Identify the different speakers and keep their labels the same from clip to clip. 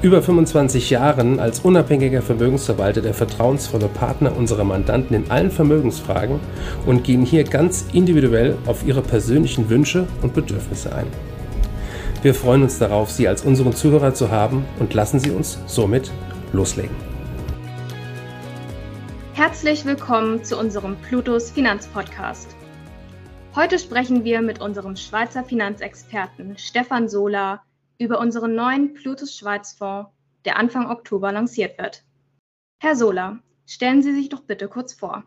Speaker 1: über 25 Jahren als unabhängiger Vermögensverwalter der vertrauensvolle Partner unserer Mandanten in allen Vermögensfragen und gehen hier ganz individuell auf ihre persönlichen Wünsche und Bedürfnisse ein. Wir freuen uns darauf, Sie als unseren Zuhörer zu haben und lassen Sie uns somit loslegen.
Speaker 2: Herzlich willkommen zu unserem Plutos Finanzpodcast. Heute sprechen wir mit unserem Schweizer Finanzexperten Stefan Sola über unseren neuen Plutus Schweiz Fonds, der Anfang Oktober lanciert wird. Herr Sola, stellen Sie sich doch bitte kurz vor.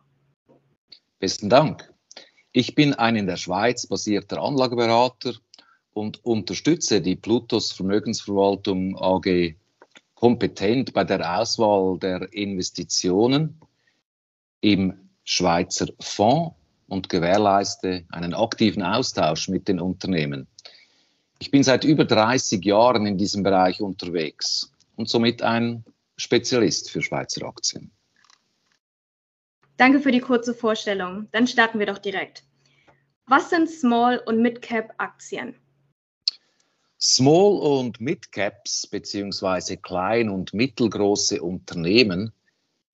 Speaker 3: Besten Dank. Ich bin ein in der Schweiz basierter Anlageberater und unterstütze die Plutus Vermögensverwaltung AG kompetent bei der Auswahl der Investitionen im Schweizer Fonds und gewährleiste einen aktiven Austausch mit den Unternehmen. Ich bin seit über 30 Jahren in diesem Bereich unterwegs und somit ein Spezialist für Schweizer Aktien.
Speaker 2: Danke für die kurze Vorstellung. Dann starten wir doch direkt. Was sind Small- und Mid-Cap-Aktien?
Speaker 3: Small- und Mid-Caps bzw. klein- und mittelgroße Unternehmen,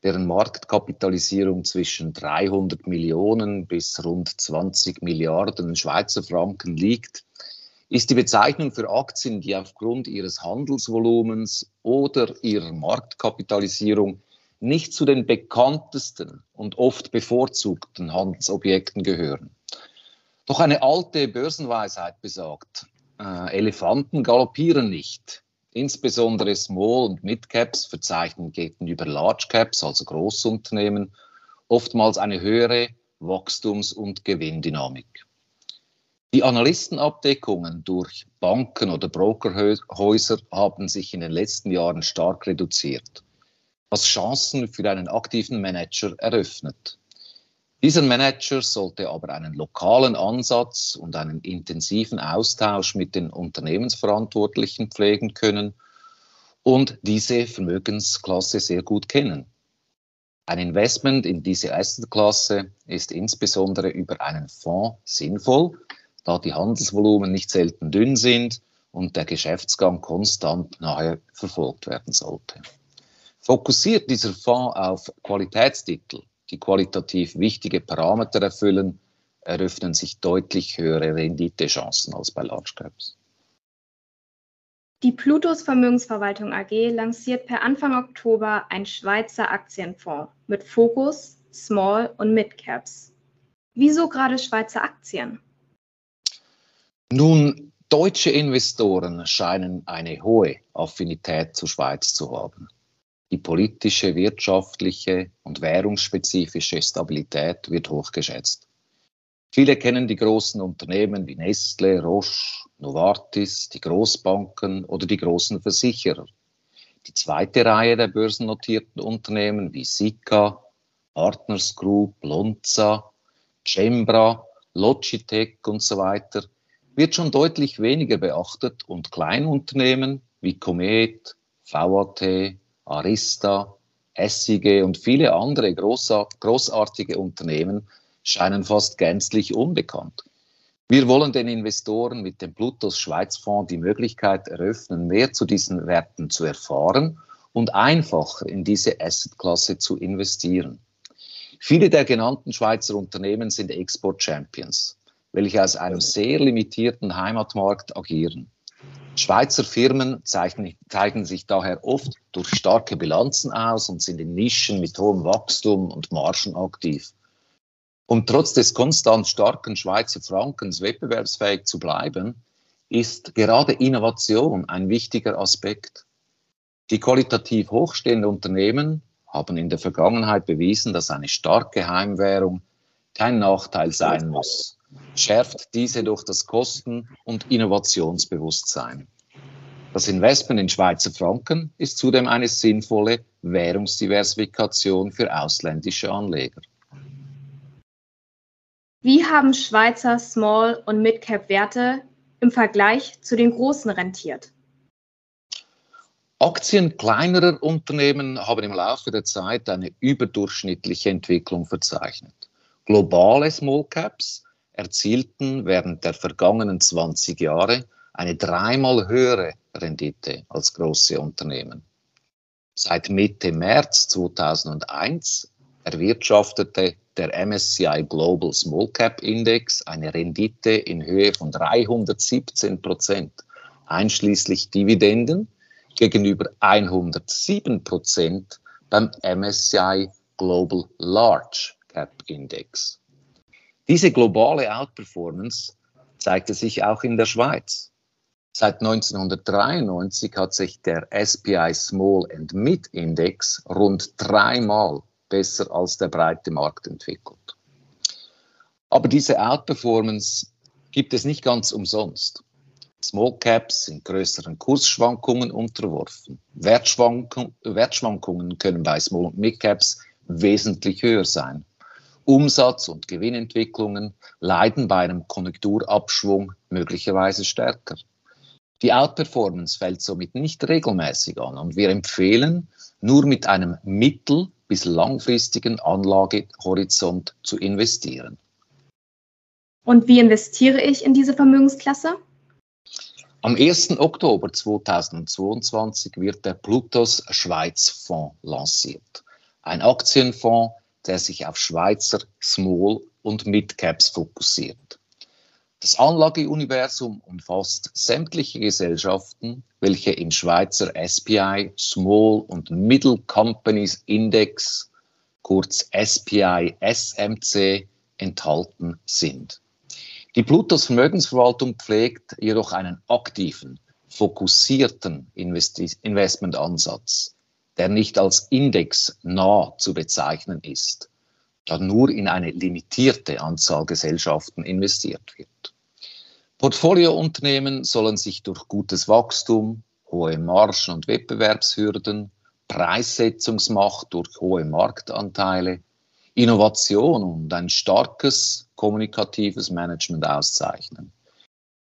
Speaker 3: deren Marktkapitalisierung zwischen 300 Millionen bis rund 20 Milliarden Schweizer Franken liegt, ist die Bezeichnung für Aktien, die aufgrund ihres Handelsvolumens oder ihrer Marktkapitalisierung nicht zu den bekanntesten und oft bevorzugten Handelsobjekten gehören. Doch eine alte Börsenweisheit besagt, äh, Elefanten galoppieren nicht. Insbesondere Small- und Mid-Caps verzeichnen gegenüber Large-Caps, also Großunternehmen, oftmals eine höhere Wachstums- und Gewinndynamik. Die Analystenabdeckungen durch Banken oder Brokerhäuser haben sich in den letzten Jahren stark reduziert, was Chancen für einen aktiven Manager eröffnet. Dieser Manager sollte aber einen lokalen Ansatz und einen intensiven Austausch mit den Unternehmensverantwortlichen pflegen können und diese Vermögensklasse sehr gut kennen. Ein Investment in diese Assetklasse ist insbesondere über einen Fonds sinnvoll, da die Handelsvolumen nicht selten dünn sind und der Geschäftsgang konstant nahe verfolgt werden sollte. Fokussiert dieser Fonds auf Qualitätstitel, die qualitativ wichtige Parameter erfüllen, eröffnen sich deutlich höhere Renditechancen als bei Large Caps.
Speaker 2: Die Plutos Vermögensverwaltung AG lanciert per Anfang Oktober ein Schweizer Aktienfonds mit Fokus Small und Mid Caps. Wieso gerade Schweizer Aktien?
Speaker 3: Nun, deutsche Investoren scheinen eine hohe Affinität zur Schweiz zu haben. Die politische, wirtschaftliche und währungsspezifische Stabilität wird hochgeschätzt. Viele kennen die großen Unternehmen wie Nestle, Roche, Novartis, die Großbanken oder die großen Versicherer. Die zweite Reihe der börsennotierten Unternehmen wie Sika, Partners Group, Lonza, Cembra, Logitech und so weiter wird schon deutlich weniger beachtet und Kleinunternehmen wie Comet, VAT, Arista, SIG und viele andere großartige Unternehmen scheinen fast gänzlich unbekannt. Wir wollen den Investoren mit dem Plutos Schweizfonds die Möglichkeit eröffnen, mehr zu diesen Werten zu erfahren und einfacher in diese Assetklasse zu investieren. Viele der genannten Schweizer Unternehmen sind Export-Champions welche aus einem sehr limitierten Heimatmarkt agieren. Schweizer Firmen zeichnen, zeichnen sich daher oft durch starke Bilanzen aus und sind in Nischen mit hohem Wachstum und Margen aktiv. Um trotz des konstant starken Schweizer Frankens wettbewerbsfähig zu bleiben, ist gerade Innovation ein wichtiger Aspekt. Die qualitativ hochstehenden Unternehmen haben in der Vergangenheit bewiesen, dass eine starke Heimwährung kein Nachteil sein muss schärft diese durch das Kosten- und Innovationsbewusstsein. Das Investment in Schweizer Franken ist zudem eine sinnvolle Währungsdiversifikation für ausländische Anleger.
Speaker 2: Wie haben Schweizer Small- und Mid-Cap-Werte im Vergleich zu den großen rentiert?
Speaker 3: Aktien kleinerer Unternehmen haben im Laufe der Zeit eine überdurchschnittliche Entwicklung verzeichnet. Globale Small Caps erzielten während der vergangenen 20 Jahre eine dreimal höhere Rendite als große Unternehmen. Seit Mitte März 2001 erwirtschaftete der MSCI Global Small Cap Index eine Rendite in Höhe von 317 Prozent, einschließlich Dividenden, gegenüber 107 Prozent beim MSCI Global Large Cap Index. Diese globale Outperformance zeigte sich auch in der Schweiz. Seit 1993 hat sich der SPI Small and Mid Index rund dreimal besser als der breite Markt entwickelt. Aber diese Outperformance gibt es nicht ganz umsonst. Small Caps sind größeren Kursschwankungen unterworfen. Wertschwankung, Wertschwankungen können bei Small und Mid Caps wesentlich höher sein. Umsatz- und Gewinnentwicklungen leiden bei einem Konjunkturabschwung möglicherweise stärker. Die Outperformance fällt somit nicht regelmäßig an und wir empfehlen, nur mit einem mittel- bis langfristigen Anlagehorizont zu investieren.
Speaker 2: Und wie investiere ich in diese Vermögensklasse?
Speaker 3: Am 1. Oktober 2022 wird der Plutos Schweiz Fonds lanciert. Ein Aktienfonds, der sich auf Schweizer Small- und Mid-Caps fokussiert. Das Anlageuniversum umfasst sämtliche Gesellschaften, welche im Schweizer SPI Small und Middle Companies Index, kurz SPI SMC, enthalten sind. Die Plutos Vermögensverwaltung pflegt jedoch einen aktiven, fokussierten Investi Investmentansatz, der nicht als Index nah zu bezeichnen ist da nur in eine limitierte Anzahl Gesellschaften investiert wird. Portfoliounternehmen sollen sich durch gutes Wachstum, hohe Margen und Wettbewerbshürden, Preissetzungsmacht durch hohe Marktanteile, Innovation und ein starkes kommunikatives Management auszeichnen.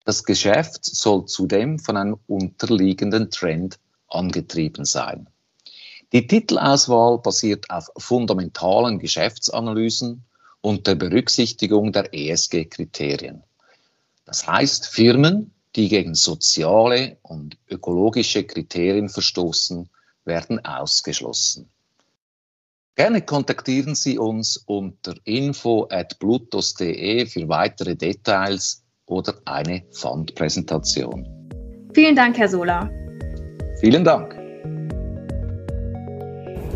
Speaker 3: Das Geschäft soll zudem von einem unterliegenden Trend angetrieben sein. Die Titelauswahl basiert auf fundamentalen Geschäftsanalysen und der Berücksichtigung der ESG-Kriterien. Das heißt, Firmen, die gegen soziale und ökologische Kriterien verstoßen, werden ausgeschlossen. Gerne kontaktieren Sie uns unter info@blutos.de für weitere Details oder eine Fundpräsentation.
Speaker 2: Vielen Dank, Herr Sola.
Speaker 3: Vielen Dank.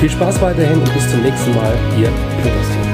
Speaker 1: Viel Spaß weiterhin und bis zum nächsten Mal, Ihr Peter